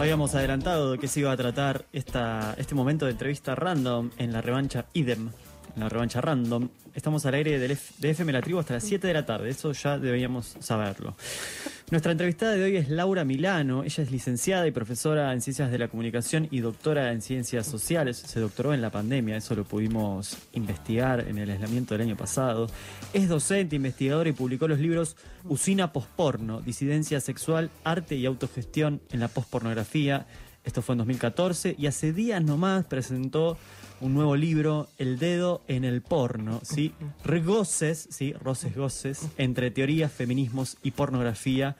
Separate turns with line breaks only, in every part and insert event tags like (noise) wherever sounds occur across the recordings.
Habíamos adelantado de se iba a tratar esta, este momento de entrevista random en la revancha IDEM, en la revancha random. Estamos al aire del de FM La Tribu hasta las 7 de la tarde, eso ya deberíamos saberlo. Nuestra entrevistada de hoy es Laura Milano, ella es licenciada y profesora en Ciencias de la Comunicación y doctora en Ciencias Sociales, se doctoró en la pandemia, eso lo pudimos investigar en el aislamiento del año pasado. Es docente, investigadora y publicó los libros Usina Posporno, Disidencia Sexual, Arte y Autogestión en la Pospornografía. Esto fue en 2014 y hace días nomás presentó un nuevo libro, El dedo en el porno, ¿sí? Regoces, ¿sí? Roces goces, entre teorías, feminismos y pornografía.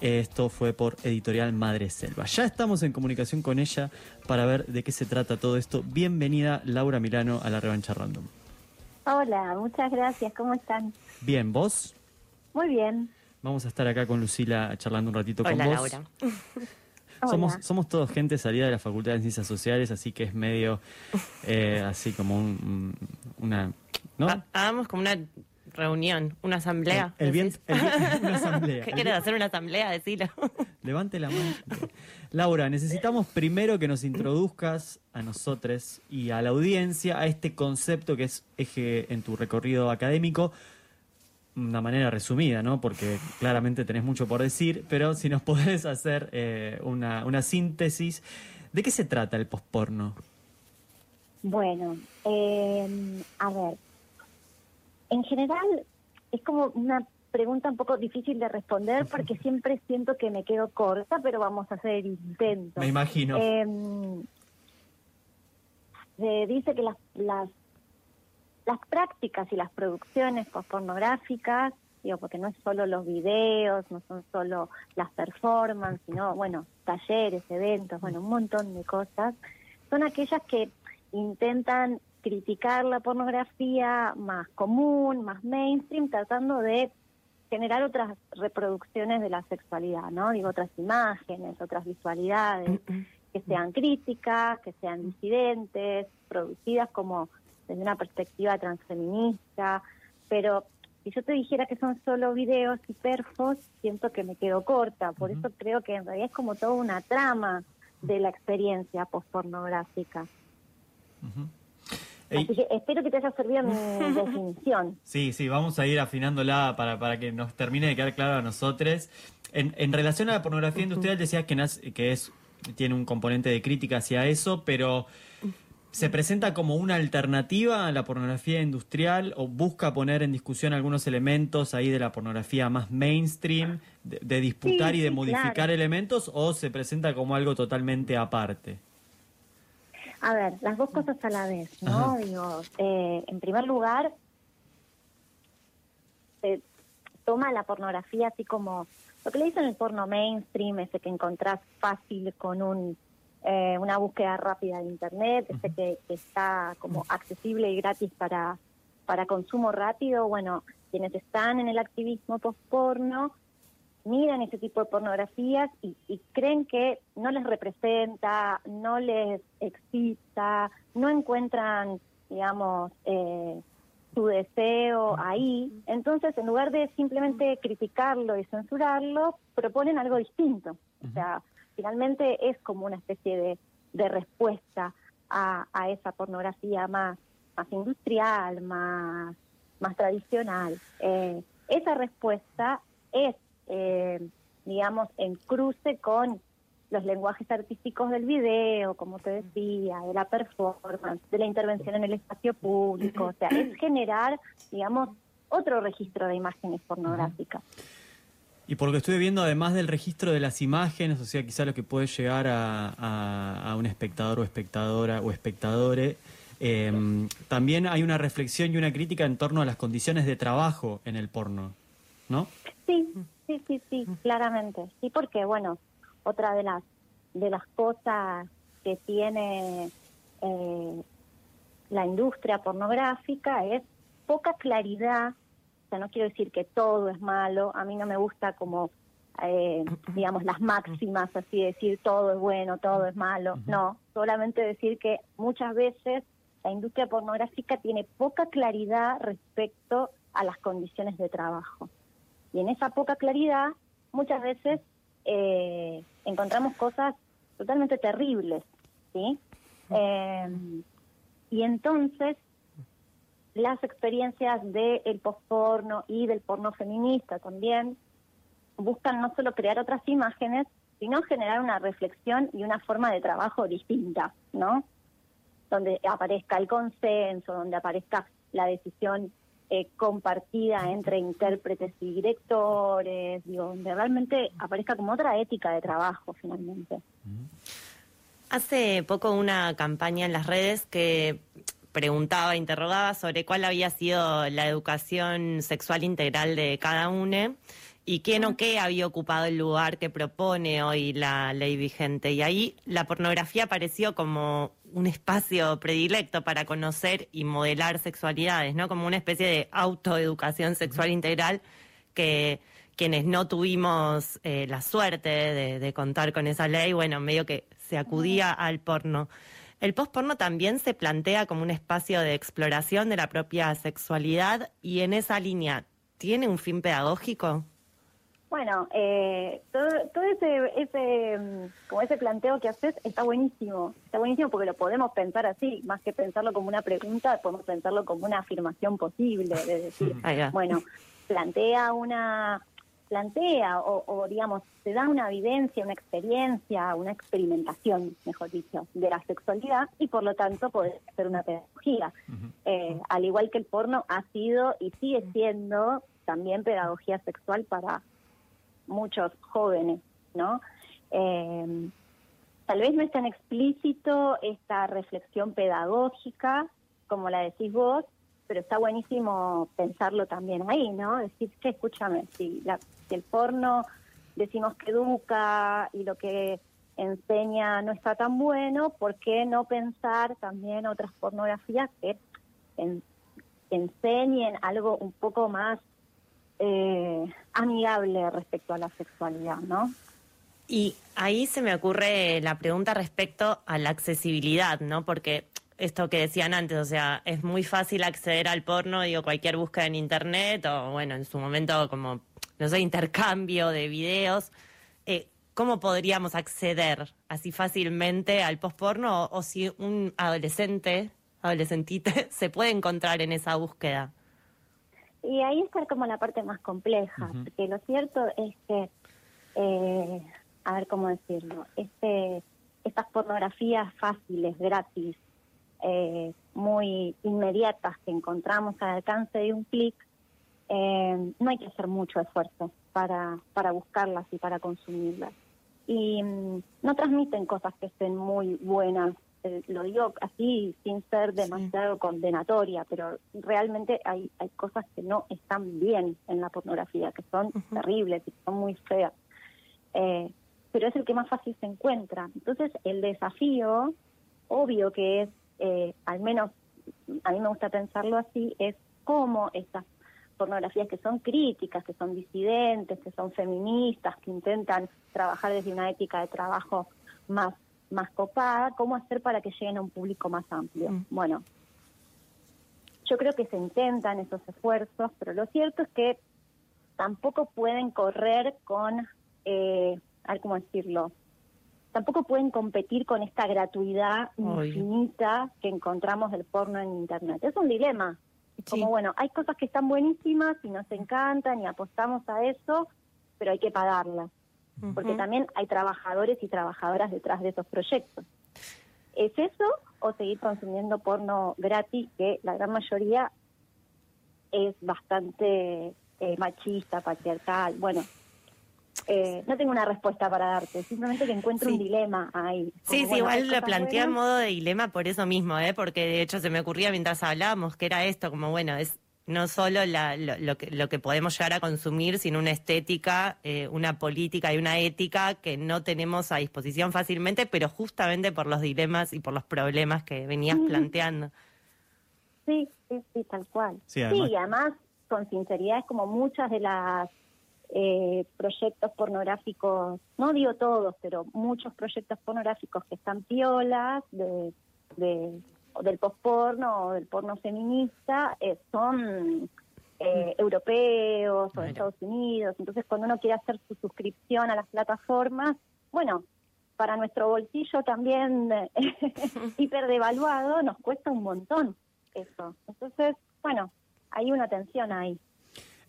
Esto fue por editorial Madre Selva. Ya estamos en comunicación con ella para ver de qué se trata todo esto. Bienvenida, Laura Milano, a la revancha random.
Hola, muchas gracias. ¿Cómo están?
Bien, ¿vos?
Muy bien.
Vamos a estar acá con Lucila charlando un ratito
Hola,
con vos.
Laura.
Somos,
Hola.
somos todos gente salida de la Facultad de Ciencias Sociales, así que es medio eh, así como un, un- una... ¿no?
Ha- Hagamos como una reunión, una asamblea.
El, el bien, el bien- una asamblea. (laughs)
¿Qué
bien-
hacer una asamblea? Decilo. (laughs)
Levante la mano. Laura, necesitamos primero que nos introduzcas a nosotros y a la audiencia a este concepto que es eje en tu recorrido académico, una manera resumida, ¿no? Porque claramente tenés mucho por decir, pero si nos (laughs) podés hacer eh, una, una síntesis, ¿de qué se trata el posporno?
Bueno, eh, a ver. En general, es como una pregunta un poco difícil de responder (laughs) porque siempre siento que me quedo corta, pero vamos a hacer el intento.
Me imagino.
Eh, se dice que las, las, las prácticas y las producciones pornográficas, digo, porque no es solo los videos, no son solo las performances, sino, bueno, talleres, eventos, bueno, un montón de cosas, son aquellas que intentan criticar la pornografía más común, más mainstream, tratando de generar otras reproducciones de la sexualidad, ¿no? Digo, otras imágenes, otras visualidades que sean críticas, que sean disidentes, producidas como desde una perspectiva transfeminista, pero si yo te dijera que son solo videos y perfos, siento que me quedo corta, por eso creo que en realidad es como toda una trama de la experiencia Así que espero que te haya servido mi (laughs) definición.
Sí, sí, vamos a ir afinándola para, para que nos termine de quedar claro a nosotros. En, en relación a la pornografía industrial, decías que, que es tiene un componente de crítica hacia eso, pero ¿se presenta como una alternativa a la pornografía industrial o busca poner en discusión algunos elementos ahí de la pornografía más mainstream, de, de disputar
Sí,
y de
sí,
modificar
claro.
elementos, o se presenta como algo totalmente aparte?
A ver, las dos cosas a la vez, ¿no?
Ajá.
Digo, eh, en primer lugar, se toma la pornografía así como lo que le dicen el porno mainstream, ese que encontrás fácil con un eh, una búsqueda rápida de internet, ese que, que está como accesible y gratis para, para consumo rápido. Bueno, quienes están en el activismo post-porno miran ese tipo de pornografías y, y creen que no les representa, no les excita, no encuentran, digamos, eh, su deseo ahí. Entonces, en lugar de simplemente criticarlo y censurarlo, proponen algo distinto. O sea, finalmente es como una especie de, de respuesta a, a esa pornografía más, más industrial, más, más tradicional. Eh, esa respuesta es, eh, digamos, en cruce con los lenguajes artísticos del video, como te decía, de la performance, de la intervención en el espacio público, o sea, es generar, digamos, otro registro de imágenes pornográficas.
Y por lo que estuve viendo, además del registro de las imágenes, o sea, quizá lo que puede llegar a, un espectador o espectadora o espectadore, eh, también hay una reflexión y una crítica en torno a las condiciones de trabajo en el porno, ¿no?
Sí, sí, sí, sí, claramente. Sí, porque bueno, otra de las de las cosas que tiene eh, la industria pornográfica es poca claridad. O sea, no quiero decir que todo es malo. A mí no me gusta como, eh, digamos, las máximas, así decir todo es bueno, todo es malo. No, solamente decir que muchas veces la industria pornográfica tiene poca claridad respecto a las condiciones de trabajo. Y en esa poca claridad, muchas veces eh, encontramos cosas totalmente terribles, ¿sí? Eh, y entonces las experiencias del el postporno y del porno feminista también buscan no solo crear otras imágenes, sino generar una reflexión y una forma de trabajo distinta, ¿no? Donde aparezca el consenso, donde aparezca la decisión eh, compartida entre intérpretes y directores, digo, donde realmente aparezca como otra ética de trabajo finalmente.
Hace poco una campaña en las redes que preguntaba, interrogaba sobre cuál había sido la educación sexual integral de cada uno y quién o qué había ocupado el lugar que propone hoy la ley vigente. Y ahí la pornografía apareció como un espacio predilecto para conocer y modelar sexualidades, ¿no? Como una especie de autoeducación sexual integral que quienes no tuvimos eh, la suerte de, de contar con esa ley, bueno, medio que se acudía al porno. El postporno también se plantea como un espacio de exploración de la propia sexualidad y en esa línea, ¿tiene un fin pedagógico?
Bueno, eh, todo, todo ese, ese, mm, como ese planteo que haces está buenísimo. Está buenísimo porque lo podemos pensar así, más que pensarlo como una pregunta, podemos pensarlo como una afirmación posible, de decir, bueno, plantea una, plantea o, o, digamos, te da una vivencia, una experiencia, una experimentación, mejor dicho, de la sexualidad y por lo tanto poder hacer una pedagogía. Eh, al igual que el porno ha sido y sigue siendo también pedagogía sexual para muchos jóvenes, ¿no? Eh, tal vez no es tan explícito esta reflexión pedagógica como la decís vos, pero está buenísimo pensarlo también ahí, ¿no? Decir que, escúchame, si, la, el porno decimos que educa y lo que enseña no está tan bueno, ¿por qué no pensar también otras pornografías que en, enseñen algo un poco más eh, amigable respecto a la sexualidad, ¿no?
Y ahí se me ocurre la pregunta respecto a la accesibilidad, ¿no? Porque esto que decían antes, o sea, es muy fácil acceder al porno, digo, cualquier búsqueda en internet o, bueno, en su momento como, no sé, intercambio de videos. Eh, ¿Cómo podríamos acceder así fácilmente al postporno o, o si un adolescente, adolescentite, (laughs) se puede encontrar en esa búsqueda?
Y ahí está como la parte más compleja, porque lo cierto es que, eh, a ver cómo decirlo, este, estas pornografías fáciles, gratis, eh, muy inmediatas que encontramos al alcance de un clic, eh, no hay que hacer mucho esfuerzo para, para buscarlas y para consumirlas. Y mm, no transmiten cosas que estén muy buenas, eh, lo digo así sin ser demasiado condenatoria, pero realmente hay, hay cosas que no están bien en la pornografía, que son terribles y que son muy feas. Eh, pero es el que más fácil se encuentra. Entonces, el desafío, obvio que es, eh, al menos a mí me gusta pensarlo así, es cómo estas pornografías que son críticas, que son disidentes, que son feministas, que intentan trabajar desde una ética de trabajo más, más copada, cómo hacer para que lleguen a un público más amplio.
Mm.
Bueno, yo creo que se intentan esos esfuerzos, pero lo cierto es que tampoco pueden correr con, eh, cómo decirlo, tampoco pueden competir con esta gratuidad infinita que encontramos del porno en Internet. Es un dilema.
Sí.
Como bueno, hay cosas que están buenísimas y nos encantan y apostamos a eso, pero hay que pagarlas, porque también hay trabajadores y trabajadoras detrás de esos proyectos. ¿Es eso o seguir consumiendo porno gratis, que la gran mayoría es bastante eh, machista, patriarcal? Bueno, eh, no tengo una respuesta para darte, simplemente que encuentro
Sí.
un dilema ahí.
Sí,
Como,
sí,
bueno,
igual lo planteé en modo de dilema por eso mismo, ¿eh? porque de hecho se me ocurría mientras hablábamos que era esto, como bueno, es no solo la- lo, lo que, lo que podemos llegar a consumir, sino una estética, eh, una política y una ética que no tenemos a disposición fácilmente, pero justamente por los dilemas y por los problemas que venías planteando.
Sí, sí, sí, tal cual.
Sí, además-
y además, con sinceridad, es como muchas de las eh, proyectos pornográficos, no digo todos, pero muchos proyectos pornográficos que están piolas de, de o del postporno o del porno feminista eh, son eh, europeos o de. Estados Unidos. Entonces, cuando uno quiere hacer su suscripción a las plataformas, bueno, para nuestro bolsillo también (laughs) hiper devaluado, nos cuesta un montón eso. Entonces, bueno, hay una tensión ahí.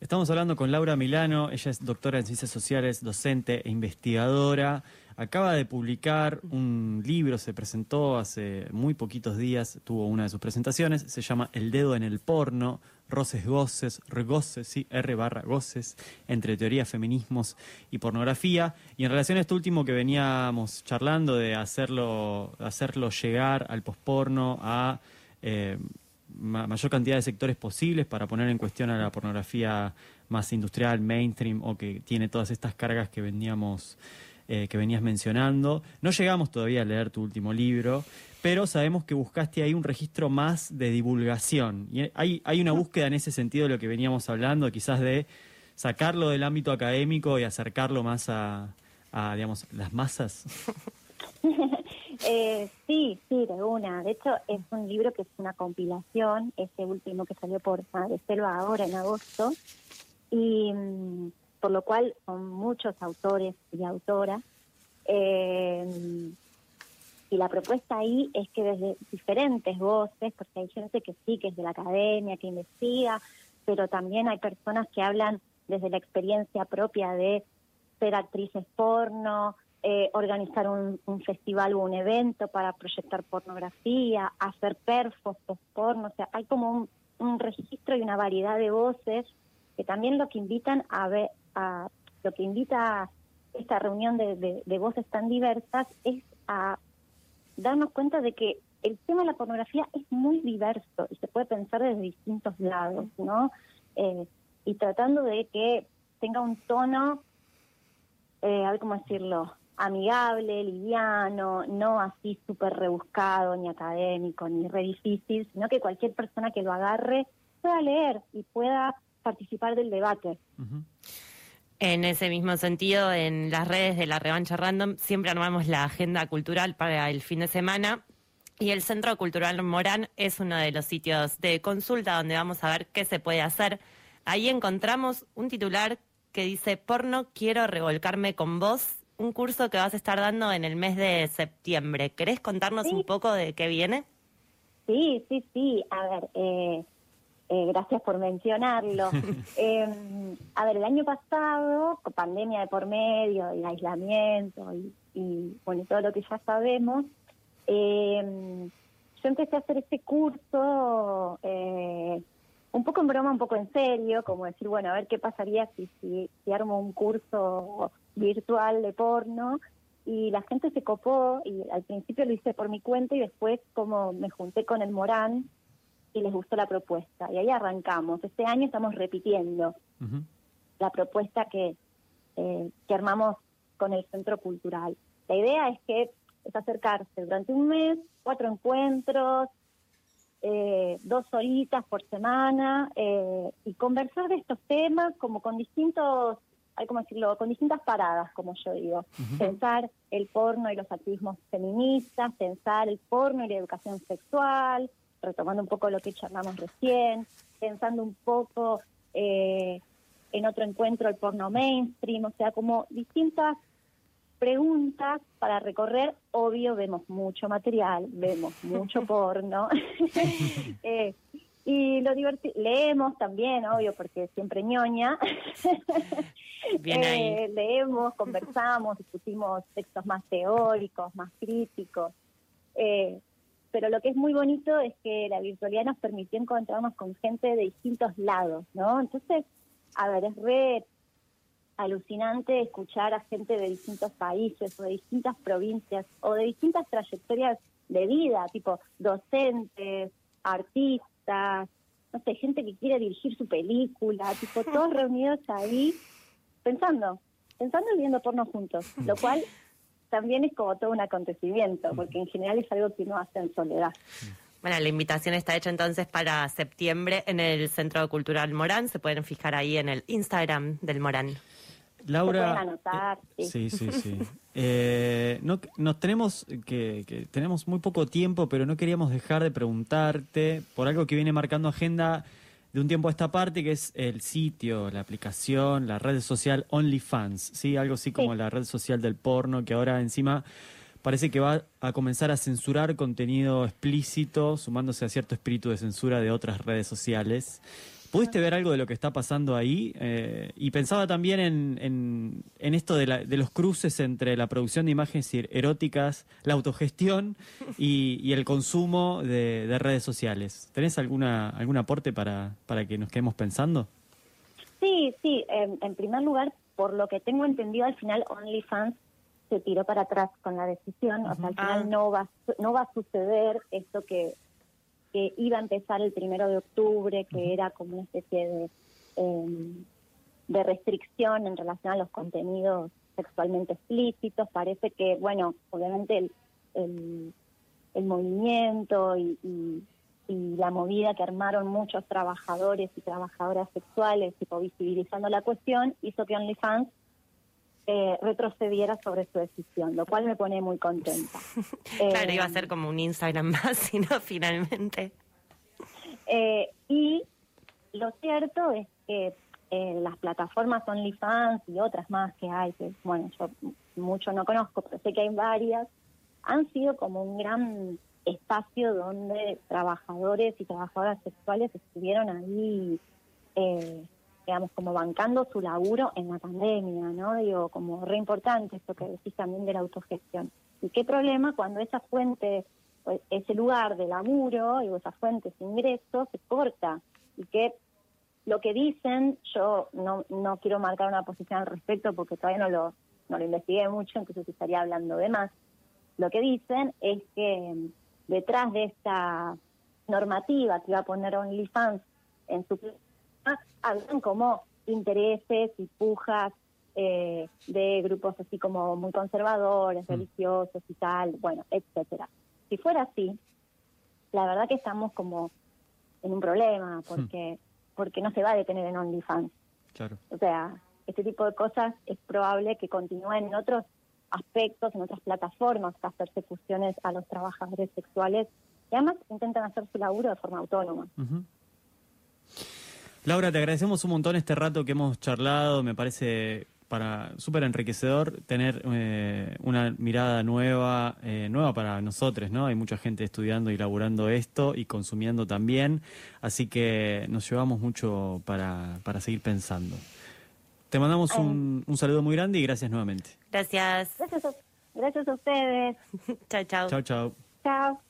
Estamos hablando con Laura Milano, ella es doctora en ciencias sociales, docente e investigadora. Acaba de publicar un libro, se presentó hace muy poquitos días, tuvo una de sus presentaciones, se llama El dedo en el porno, roces goces, regoces, sí, R barra goces, entre teoría, feminismos y pornografía. Y en relación a esto último que veníamos charlando de hacerlo, hacerlo llegar al posporno a eh, mayor cantidad de sectores posibles para poner en cuestión a la pornografía más industrial, mainstream o que tiene todas estas cargas que veníamos eh, que venías mencionando. No llegamos todavía a leer tu último libro, pero sabemos que buscaste ahí un registro más de divulgación. Y hay, hay una búsqueda en ese sentido de lo que veníamos hablando, quizás de sacarlo del ámbito académico y acercarlo más a, digamos, las masas. (laughs)
eh, sí, sí, de una. De hecho, es un libro que es una compilación, ese último que salió por Madre Selva ahora en agosto. Y mm, por lo cual son muchos autores y autoras. Eh, y la propuesta ahí es que desde diferentes voces, porque hay gente que sí, que es de la academia, que investiga, pero también hay personas que hablan desde la experiencia propia de ser actrices porno, eh, organizar un, festival o un evento para proyectar pornografía, hacer perfos porno, o sea, hay como un, registro y una variedad de voces que también lo que invitan a ver, a, lo que invita esta reunión de, voces tan diversas es a darnos cuenta de que el tema de la pornografía es muy diverso y se puede pensar desde distintos lados, ¿no? Eh, y tratando de que tenga un tono, eh, a ver cómo decirlo, amigable, liviano, no así súper rebuscado, ni académico, ni re difícil, sino que cualquier persona que lo agarre pueda leer y pueda participar del debate.
En ese mismo sentido, en las redes de la revancha random siempre armamos la agenda cultural para el fin de semana y el Centro Cultural Morán es uno de los sitios de consulta donde vamos a ver qué se puede hacer. Ahí encontramos un titular que dice Porno, quiero revolcarme con vos, un curso que vas a estar dando en el mes de septiembre. ¿Querés contarnos un poco de qué viene?
Sí, sí, sí. A ver, eh, eh, gracias por mencionarlo. (laughs) Em, a ver, el año pasado, con pandemia de por medio y aislamiento y, bueno, todo lo que ya sabemos, em, yo empecé a hacer este curso eh, un poco en broma, un poco en serio, como decir, bueno, a ver qué pasaría si, si, si armo un curso virtual de porno y la gente se copó y al principio lo hice por mi cuenta y después como me junté con el Morán y les gustó la propuesta. Y ahí arrancamos. Este año estamos repitiendo la propuesta que, eh, que armamos con el Centro Cultural. La idea es que es acercarse durante un mes, cuatro encuentros, eh, dos horitas por semana eh, y conversar de estos temas como con distintos, hay como decirlo, con distintas paradas, como yo digo. Pensar el porno y los activismos feministas, pensar el porno y la educación sexual, retomando un poco lo que charlamos recién, pensando un poco eh, en otro encuentro el porno mainstream, o sea, como distintas preguntas para recorrer. Obvio, vemos mucho material, vemos mucho (laughs) porno. (laughs) Eh, y lo divertido, leemos también, obvio, porque siempre ñoña. (laughs)
Bien eh,
leemos, conversamos, discutimos textos más teóricos, más críticos. Eh, pero lo que es muy bonito es que la virtualidad nos permitió encontrarnos con gente de distintos lados, ¿no? Entonces, a ver, es re alucinante escuchar a gente de distintos países o de distintas provincias o de distintas trayectorias de vida, tipo docentes, artistas, no sé, gente que quiere dirigir su película, tipo (laughs) todos reunidos ahí pensando, pensando y viendo porno juntos, lo cual también es como todo un acontecimiento, porque en general es algo que no hace en soledad.
Bueno, la invitación está hecha entonces para septiembre en el Centro Cultural Morán. Se pueden fijar ahí en el Instagram del Morán.
Laura, anotar,
eh, sí, sí, sí. (laughs) Eh, no, nos tenemos que, que, tenemos muy poco tiempo, pero no queríamos dejar de preguntarte por algo que viene marcando agenda de un tiempo a esta parte, que es el sitio, la aplicación, la red social OnlyFans, ¿sí? Algo así como la red social del porno, que ahora encima parece que va a comenzar a censurar contenido explícito, sumándose a cierto espíritu de censura de otras redes sociales. ¿Pudiste ver algo de lo que está pasando ahí? Eh, y pensaba también en, en, esto de, la, de, los cruces entre la producción de imágenes eróticas, la autogestión y, el consumo de, redes sociales. ¿Tenés alguna, algún aporte para, para que nos quedemos pensando?
Sí, sí. en primer lugar, por lo que tengo entendido, al final OnlyFans se tiró para atrás con la decisión. O sea, al final ah. no, va, no va a suceder esto que que iba a empezar el primero de octubre, que era como una especie de, em, de restricción en relación a los contenidos sexualmente explícitos. Parece que, bueno, obviamente el, el, movimiento y, y, la movida que armaron muchos trabajadores y trabajadoras sexuales, tipo visibilizando la cuestión, hizo que OnlyFans eh, retrocediera sobre su decisión, lo cual me pone muy contenta. (laughs)
claro, iba a ser como un Instagram más, (laughs) sino finalmente.
Eh, y lo cierto es que eh, las plataformas OnlyFans y otras más que hay, que bueno, yo mucho no conozco, pero sé que hay varias, han sido como un gran espacio donde trabajadores y trabajadoras sexuales estuvieron ahí eh, digamos, como bancando su laburo en la pandemia, ¿no? Digo, como re importante esto que decís también de la autogestión. ¿Y qué problema cuando esa fuente, pues, ese lugar de laburo, o esa fuente de ingresos se corta? Y que lo que dicen, yo no, no quiero marcar una posición al respecto porque todavía no lo, no lo investigué mucho, entonces estaría hablando de más. Lo que dicen es que detrás de esta normativa que iba a poner OnlyFans en su hablan como intereses y pujas eh, de grupos así como muy conservadores, mm. religiosos y tal, bueno, etcétera. Si fuera así, la verdad que estamos como en un problema mm. porque porque no se va a detener en OnlyFans.
Claro.
O sea, este tipo de cosas es probable que continúen en otros aspectos, en otras plataformas, estas persecuciones a los trabajadores sexuales y además intentan hacer su laburo de forma autónoma.
Laura, te agradecemos un montón este rato que hemos charlado. Me parece para súper enriquecedor tener eh, una mirada nueva, eh, nueva para nosotros, ¿no? Hay mucha gente estudiando y laburando esto y consumiendo también, así que nos llevamos mucho para, para seguir pensando. Te mandamos un, un saludo muy grande y gracias nuevamente.
Gracias.
Gracias a, gracias a ustedes. (laughs)
chao, chao.
Chao, chao.
Chao.